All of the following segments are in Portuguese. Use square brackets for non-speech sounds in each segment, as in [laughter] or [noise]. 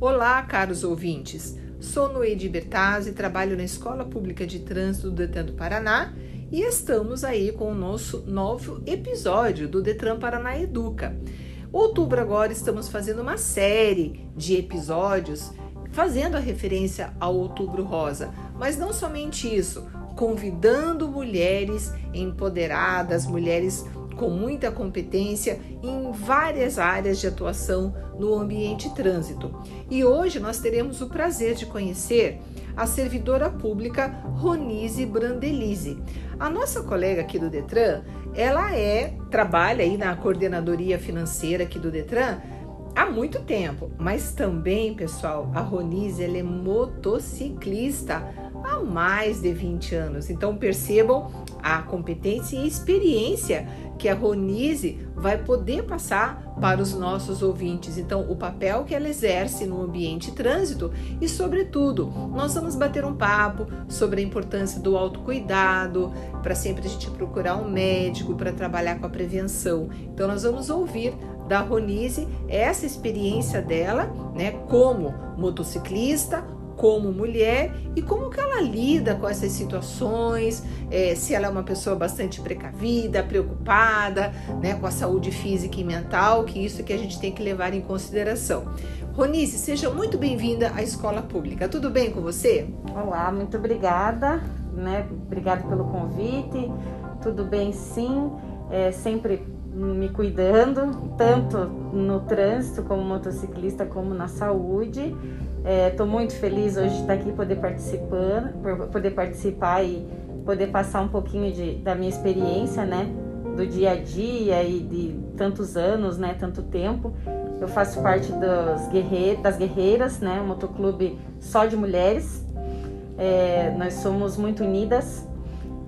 Olá, caros ouvintes. Sou Noedi Bertazzi, trabalho na Escola Pública de Trânsito do Detran do Paraná e estamos aí com o nosso novo episódio do Detran Paraná Educa. Outubro agora estamos fazendo uma série de episódios fazendo a referência ao Outubro Rosa, mas não somente isso, convidando mulheres empoderadas, mulheres com muita competência em várias áreas de atuação no ambiente trânsito. E hoje nós teremos o prazer de conhecer a servidora pública Ronise Brandelise. A nossa colega aqui do Detran, ela é trabalha aí na coordenadoria financeira aqui do Detran há muito tempo, mas também, pessoal, a Ronise ela é motociclista há mais de 20 anos. Então percebam a competência e experiência que a Ronise vai poder passar para os nossos ouvintes. Então, o papel que ela exerce no ambiente trânsito e, sobretudo, nós vamos bater um papo sobre a importância do autocuidado, para sempre a gente procurar um médico para trabalhar com a prevenção. Então, nós vamos ouvir da Ronise essa experiência dela, né, como motociclista, como mulher e como que ela lida com essas situações, é, se ela é uma pessoa bastante precavida, preocupada, né, com a saúde física e mental, que isso é que a gente tem que levar em consideração. Ronise, seja muito bem-vinda à escola pública. Tudo bem com você? Olá, muito obrigada, né? Obrigada pelo convite. Tudo bem, sim. É, sempre me cuidando, tanto no trânsito como motociclista, como na saúde. Estou é, muito feliz hoje de estar aqui poder participar, poder participar e poder passar um pouquinho de, da minha experiência, né, do dia a dia e de tantos anos, né, tanto tempo. Eu faço parte dos guerre das guerreiras, né, um motoclube só de mulheres. É, nós somos muito unidas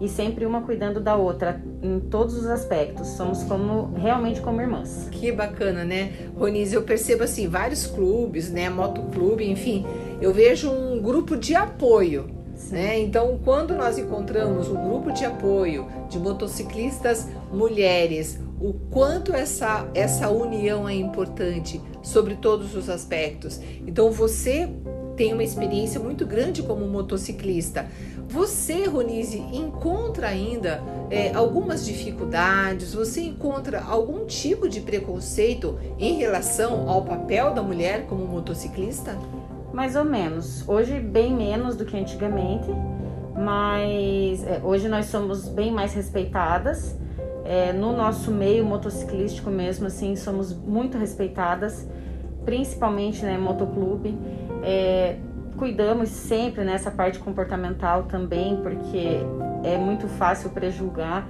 e sempre uma cuidando da outra em todos os aspectos. Somos como realmente como irmãs. Que bacana, né? Ronise, eu percebo assim, vários clubes, né, motoclube, enfim, eu vejo um grupo de apoio. Né? Então, quando nós encontramos um grupo de apoio de motociclistas mulheres, o quanto essa, essa união é importante sobre todos os aspectos. Então, você tem uma experiência muito grande como motociclista. Você, Ronise, encontra ainda é, algumas dificuldades? Você encontra algum tipo de preconceito em relação ao papel da mulher como motociclista? Mais ou menos. Hoje, bem menos do que antigamente, mas é, hoje nós somos bem mais respeitadas. É, no nosso meio motociclístico mesmo, assim, somos muito respeitadas, principalmente né, motoclube. É, cuidamos sempre nessa parte comportamental também, porque é muito fácil prejulgar.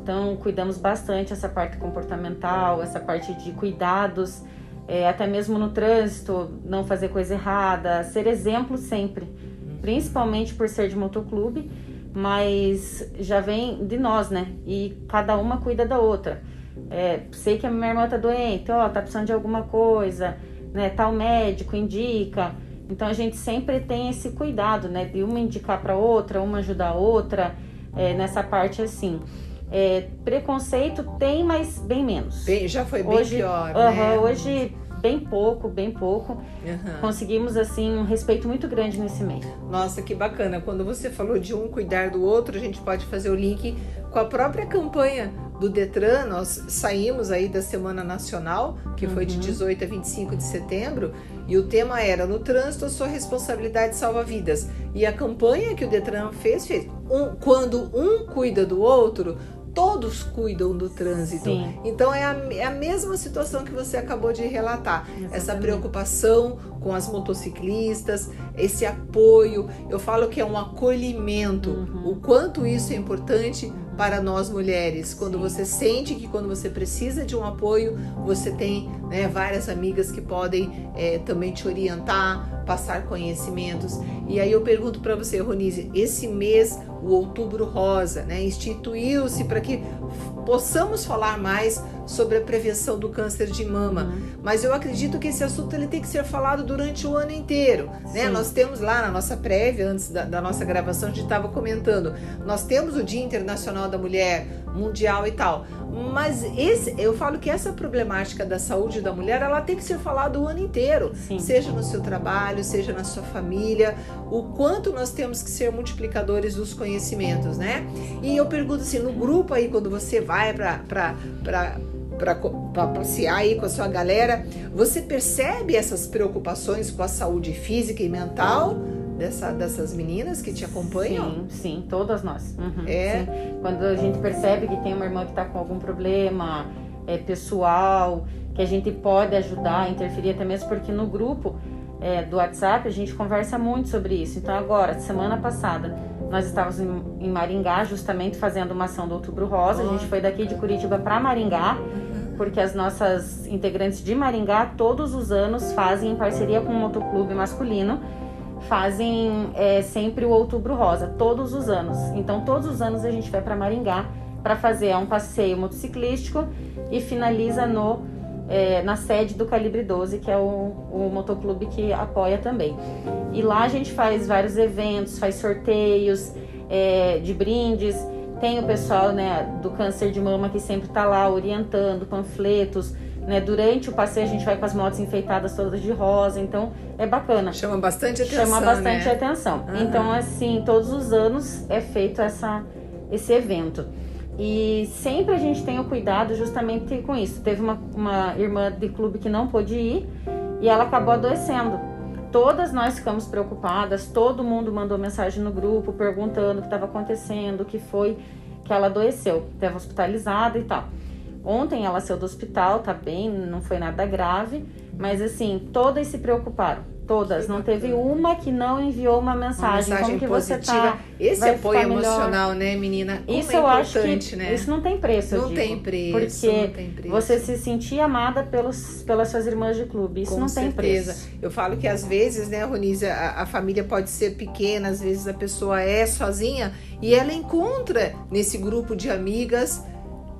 Então, cuidamos bastante essa parte comportamental, essa parte de cuidados, é, até mesmo no trânsito, não fazer coisa errada, ser exemplo sempre, principalmente por ser de motoclube, mas já vem de nós, né? E cada uma cuida da outra. É, sei que a minha irmã tá doente, ó, tá precisando de alguma coisa, né? Tal médico indica. Então a gente sempre tem esse cuidado, né? De uma indicar para outra, uma ajudar a outra, é, nessa parte assim. É, preconceito tem, mas bem menos. Bem, já foi bem hoje, pior, uh -huh, né? Hoje bem pouco, bem pouco. Uhum. Conseguimos assim um respeito muito grande nesse meio. Nossa, que bacana! Quando você falou de um cuidar do outro, a gente pode fazer o link com a própria campanha do Detran, nós saímos aí da Semana Nacional, que foi de 18 uhum. a 25 de setembro, e o tema era No trânsito, sua responsabilidade salva vidas. E a campanha que o Detran fez, fez um, quando um cuida do outro, todos cuidam do trânsito. Sim. Então é a, é a, mesma situação que você acabou de relatar. Exatamente. Essa preocupação com as motociclistas, esse apoio. Eu falo que é um acolhimento. Uhum. O quanto isso é importante para nós mulheres. Quando Sim. você sente que quando você precisa de um apoio, você tem né, várias amigas que podem é, também te orientar, passar conhecimentos. E aí eu pergunto para você, Ronise, esse mês, o Outubro Rosa, né, instituiu-se para que possamos falar mais sobre a prevenção do câncer de mama. Uhum. Mas eu acredito que esse assunto ele tem que ser falado durante o ano inteiro. Né? Nós temos lá na nossa prévia, antes da, da nossa gravação, a gente estava comentando, nós temos o Dia Internacional da Mulher, mundial e tal. Mas esse, eu falo que essa problemática da saúde da mulher, ela tem que ser falada o ano inteiro, Sim. seja no seu trabalho, seja na sua família, o quanto nós temos que ser multiplicadores dos conhecimentos, né? E eu pergunto assim, no grupo aí quando você vai para para passear aí com a sua galera, você percebe essas preocupações com a saúde física e mental? dessa, dessas meninas que te acompanham? Sim, sim, todas nós. Uhum, é. Sim. Quando a gente percebe que tem uma irmã que está com algum problema é, pessoal, que a gente pode ajudar, interferir até mesmo porque no grupo é, do WhatsApp a gente conversa muito sobre isso. Então agora, semana passada, nós estávamos em, Maringá justamente fazendo uma ação do Outubro Rosa. A gente foi daqui de Curitiba para Maringá porque as nossas integrantes de Maringá todos os anos fazem em parceria com o motoclube masculino fazem é, sempre o Outubro Rosa, todos os anos. Então, todos os anos a gente vai para Maringá para fazer um passeio motociclístico e finaliza no é, na sede do Calibre 12, que é o, o motoclube que apoia também. E lá a gente faz vários eventos, faz sorteios é, de brindes. Tem o pessoal né, do câncer de mama que sempre está lá orientando, panfletos né? Durante o passeio a gente vai com as motos enfeitadas todas de rosa, então é bacana. Chama bastante atenção. Chama bastante né? atenção. Uhum. Então, assim, todos os anos é feito essa, esse evento. E sempre a gente tem o cuidado justamente com isso. Teve uma, uma irmã de clube que não pôde ir e ela acabou adoecendo. Todas nós ficamos preocupadas, todo mundo mandou mensagem no grupo perguntando o que estava acontecendo, o que foi que ela adoeceu. Estava hospitalizada e tal. Ontem ela saiu do hospital, tá bem, não foi nada grave, mas assim, todas se preocuparam. Todas, não teve uma que não enviou uma mensagem, uma mensagem como que positiva. você tá. Esse apoio emocional, né, menina? Como isso é eu acho que né? isso não tem preço, não digo, tem preço, porque tem preço. você se sentir amada pelos pelas suas irmãs de clube, isso Com não certeza. tem preço. Eu falo que às vezes, né, Ronise, a, a família pode ser pequena, às vezes a pessoa é sozinha e ela encontra nesse grupo de amigas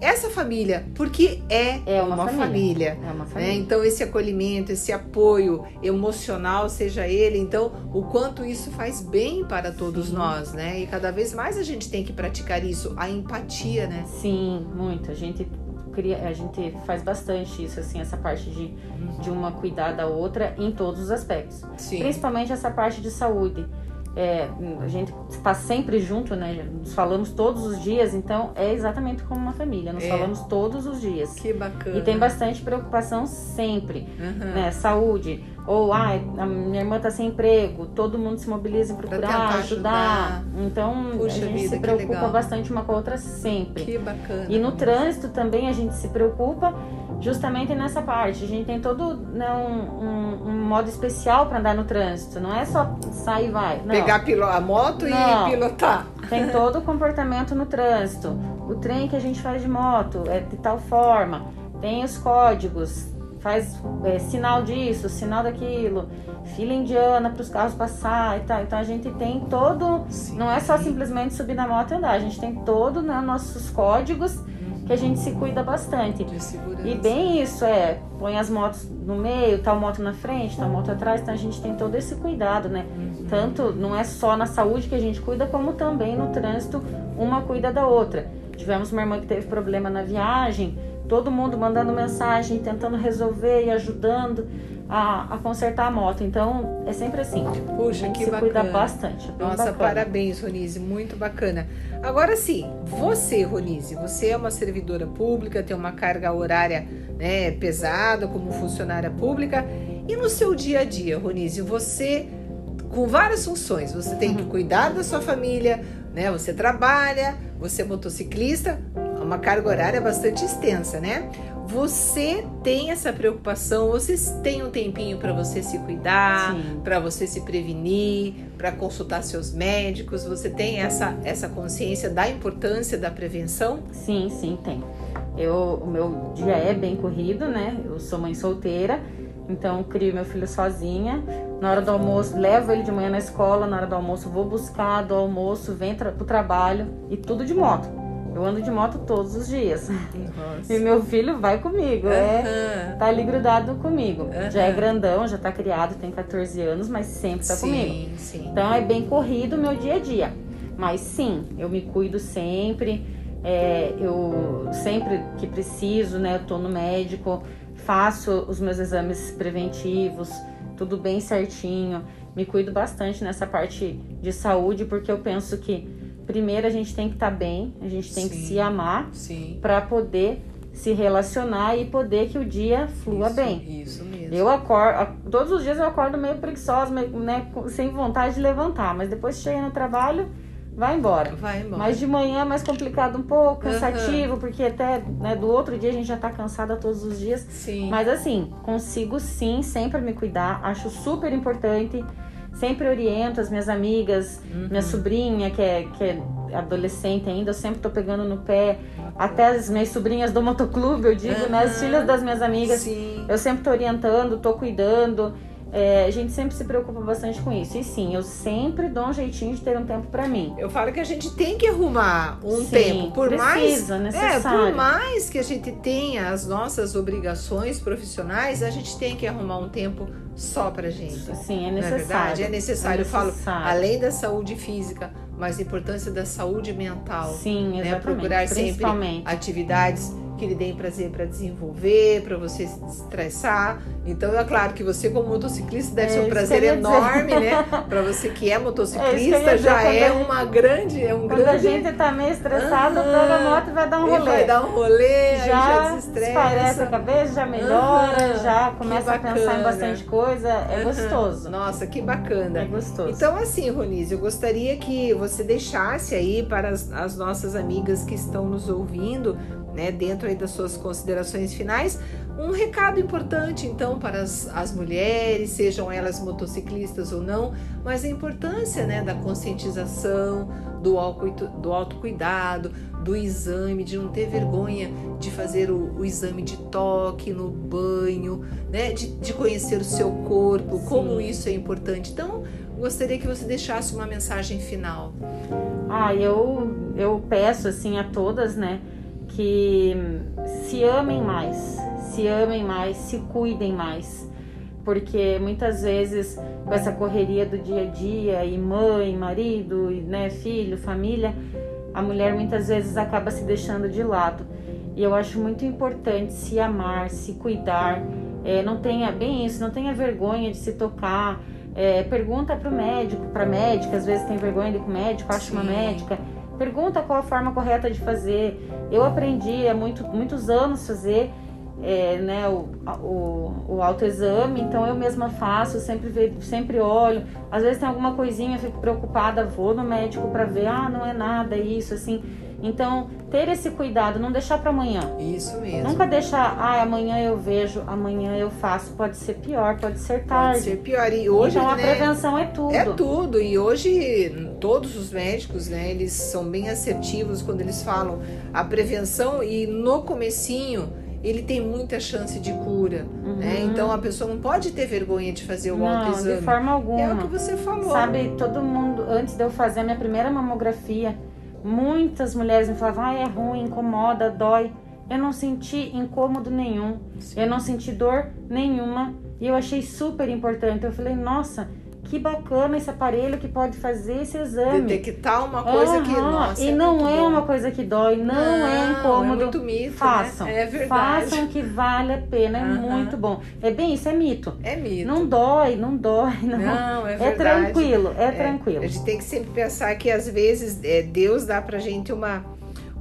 essa família, porque é, é uma, uma família. família. É uma né? família. Né? Então, esse acolhimento, esse apoio emocional, seja ele, então, o quanto isso faz bem para todos Sim. nós, né? E cada vez mais a gente tem que praticar isso, a empatia, né? Sim, muito. A gente cria, a gente faz bastante isso, assim, essa parte de, uhum. de uma cuidar da outra em todos os aspectos. Sim. Principalmente essa parte de saúde é, a gente está sempre junto, né? Nos falamos todos os dias, então é exatamente como uma família. Nos é. falamos todos os dias. Que bacana. E tem bastante preocupação sempre, uhum. né? Saúde. Ou, ai, a minha irmã está sem emprego, todo mundo se mobiliza em procurar ajudar. ajudar. Então, Puxa a gente vida, se preocupa bastante uma com a outra sempre. Que bacana. E no trânsito também a gente se preocupa justamente nessa parte. A gente tem todo né, um, um, um modo especial para andar no trânsito. Não é só sair e vai. Não. Pegar a moto Não. e pilotar. Tem todo o comportamento no trânsito. O trem que a gente faz de moto é de tal forma. Tem os códigos. Faz é, sinal disso, sinal daquilo, fila indiana para os carros passar e tal. Então a gente tem todo. Sim. Não é só simplesmente subir na moto e andar. A gente tem todo né, nossos códigos que a gente se cuida bastante. E bem isso, é, põe as motos no meio, tal moto na frente, tal moto atrás, então a gente tem todo esse cuidado, né? Uhum. Tanto não é só na saúde que a gente cuida, como também no trânsito, uma cuida da outra. Tivemos uma irmã que teve problema na viagem, todo mundo mandando mensagem, tentando resolver e ajudando a, a consertar a moto. Então, é sempre assim. Puxa, que se bacana. cuida bastante. É Nossa, bacana. parabéns, Ronise, muito bacana. Agora sim, você, Ronise, você é uma servidora pública, tem uma carga horária né, pesada como funcionária pública. E no seu dia a dia, Ronise, você com várias funções. Você tem que uhum. cuidar da sua família, né? Você trabalha, você é motociclista, uma carga horária bastante extensa, né? Você tem essa preocupação, você tem um tempinho para você se cuidar, para você se prevenir, para consultar seus médicos, você tem essa, essa consciência da importância da prevenção? Sim, sim, tem. Eu, o meu dia é bem corrido, né? Eu sou mãe solteira, então crio meu filho sozinha. Na hora do almoço, levo ele de manhã na escola, na hora do almoço vou buscar do almoço, vem para o trabalho e tudo de moto Eu ando de moto todos os dias. Nossa. E meu filho vai comigo, uhum. é, tá ali grudado comigo. Uhum. Já é grandão, já tá criado, tem 14 anos, mas sempre tá sim, comigo. Sim. Então é bem corrido o meu dia a dia. Mas sim, eu me cuido sempre. É, eu sempre que preciso, né? Eu tô no médico, faço os meus exames preventivos, tudo bem certinho. Me cuido bastante nessa parte de saúde, porque eu penso que primeiro a gente tem que estar tá bem, a gente tem sim, que se amar para poder se relacionar e poder que o dia flua isso, bem. Isso mesmo. Eu acordo, todos os dias eu acordo meio preguiçosa, meio, né, sem vontade de levantar, mas depois chega no trabalho, vai embora. Vai embora. Mas de manhã é mais complicado um pouco, cansativo, uhum. porque até né, do outro dia a gente já tá cansada todos os dias. Sim. Mas assim, consigo sim sempre me cuidar, acho super importante. Sempre oriento as minhas amigas, uhum. minha sobrinha, que é, que é adolescente ainda, eu sempre tô pegando no pé. Até as minhas sobrinhas do motoclube, eu digo, uhum. né? As filhas das minhas amigas. Sim. Eu sempre tô orientando, tô cuidando. É, a gente sempre se preocupa bastante com isso. E sim, eu sempre dou um jeitinho de ter um tempo para mim. Eu falo que a gente tem que arrumar um sim, tempo. Por precisa, mais, necessário. É, por mais que a gente tenha as nossas obrigações profissionais, a gente tem que arrumar um tempo só pra gente. Sim, é necessário. Na verdade, é necessário. É necessário. Eu falo, além da saúde física, mas a importância da saúde mental. Sim, exatamente. Né? Procurar sempre atividades que lhe deem prazer para desenvolver, para você se estressar. Então, é claro que você, como motociclista, deve é, ser um prazer enorme, né? [laughs] Para você que é motociclista, é já é uma grande. É um quando grande... a gente tá meio estressado, uhum. pega a moto e vai dar um rolê. vai dar um rolê, já, já desestressa. a cabeça, já melhora, já começa a pensar em bastante coisa. É gostoso. Nossa, que bacana. É gostoso. Então, assim, Ronise, eu gostaria que você deixasse aí para as, as nossas amigas que estão nos ouvindo né, dentro aí das suas considerações finais, um recado importante então para as, as mulheres, sejam elas motociclistas ou não, mas a importância né, da conscientização, do, do autocuidado, do exame, de não ter vergonha de fazer o, o exame de toque no banho, né, de, de conhecer o seu corpo, Sim. como isso é importante. Então, gostaria que você deixasse uma mensagem final. Ah, eu, eu peço assim a todas, né? Que se amem mais, se amem mais, se cuidem mais. Porque muitas vezes com essa correria do dia a dia e mãe, marido, né, filho, família, a mulher muitas vezes acaba se deixando de lado. E eu acho muito importante se amar, se cuidar. É, não tenha bem isso, não tenha vergonha de se tocar. É, pergunta para o médico, para médica, às vezes tem vergonha de ir com o médico, acha uma médica Pergunta qual a forma correta de fazer. Eu aprendi há muito, muitos anos fazer é, né, o, o, o autoexame, então eu mesma faço, sempre, sempre olho. Às vezes tem alguma coisinha, fico preocupada, vou no médico para ver, ah, não é nada, isso, assim. Então, ter esse cuidado, não deixar para amanhã. Isso mesmo. Nunca deixar, ah, amanhã eu vejo, amanhã eu faço. Pode ser pior, pode ser tarde. Pode ser pior. E hoje, então, a né, prevenção é tudo. É tudo. E hoje, todos os médicos, né, eles são bem assertivos quando eles falam a prevenção e no comecinho ele tem muita chance de cura, uhum. né? Então a pessoa não pode ter vergonha de fazer o não, autoexame. de forma alguma. É o que você falou. Sabe, todo mundo, antes de eu fazer a minha primeira mamografia, Muitas mulheres me falavam, ah, é ruim, incomoda, dói. Eu não senti incômodo nenhum, Sim. eu não senti dor nenhuma e eu achei super importante. Eu falei, nossa, que bacana esse aparelho que pode fazer esse exame. Detectar uma coisa uhum. que, nossa, E é não é bom. uma coisa que dói, não, é não é incômodo. É muito mito, né? Façam. Né? É verdade. Façam que vale a pena, é uhum. muito bom. É bem, isso é mito. É mito. Não dói, não dói. Não, não é [laughs] verdade. É tranquilo, é, é, tranquilo. A gente tem que sempre pensar que às vezes é, Deus dá pra gente uma,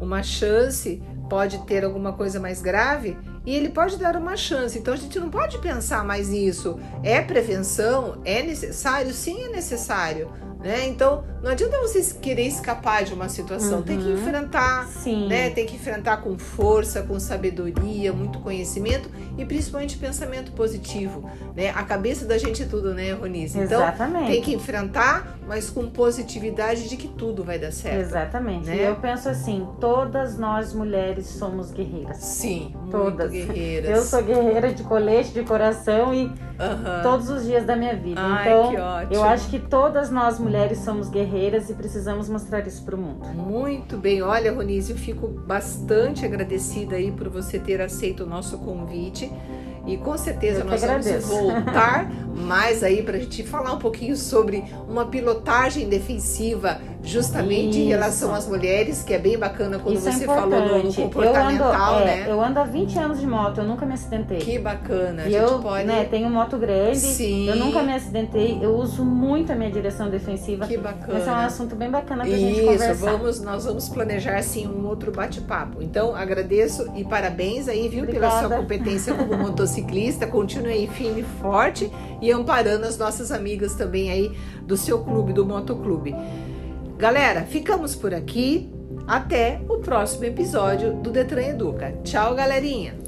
uma chance, pode ter alguma coisa mais grave, e ele pode dar uma chance. Então a gente não pode pensar mais nisso. É prevenção? É necessário? Sim, é necessário. Né? Então, não adianta você querer escapar de uma situação, uhum. tem que uhum. enfrentar, Sim. né? Tem que enfrentar com força, com sabedoria, muito conhecimento e principalmente pensamento positivo, né? A cabeça da gente é tudo, né, Ronice? Então, Exatamente. tem que enfrentar mas com positividade de que tudo vai dar certo. Exatamente. né? E eu penso assim, todas nós mulheres somos guerreiras. Sim, Todas. muito guerreiras. Eu sou guerreira de colete, de coração e Aham. todos os dias da minha vida. Ai, então, que ótimo. eu acho que todas nós mulheres somos guerreiras e precisamos mostrar isso pro mundo. Muito bem, olha, Ronise, eu fico bastante agradecida aí por você ter aceito o nosso convite. E com certeza nós vamos agradeço. voltar [laughs] mais aí para a gente falar um pouquinho sobre uma pilotagem defensiva, justamente em Isso. relação às mulheres, que é bem bacana quando isso você é falou no, importante. eu ando, comportamental, é, né? eu ando há 20 anos de moto, eu nunca me acidentei. Que bacana. A E gente eu pode. né, tenho moto grande, Sim. eu nunca me acidentei, eu uso muito a minha direção defensiva. Que Esse é um bacana. assunto bem bacana pra gente Isso, conversar. vamos, nós vamos planejar assim um outro bate-papo. Então, agradeço e parabéns aí, viu, pela Obrigada. sua competência como motociclista. Continue aí firme e forte e amparando as nossas amigas também aí do seu clube, do Motoclube. Galera, ficamos por aqui. Até o próximo episódio do Detran Educa. Tchau, galerinha!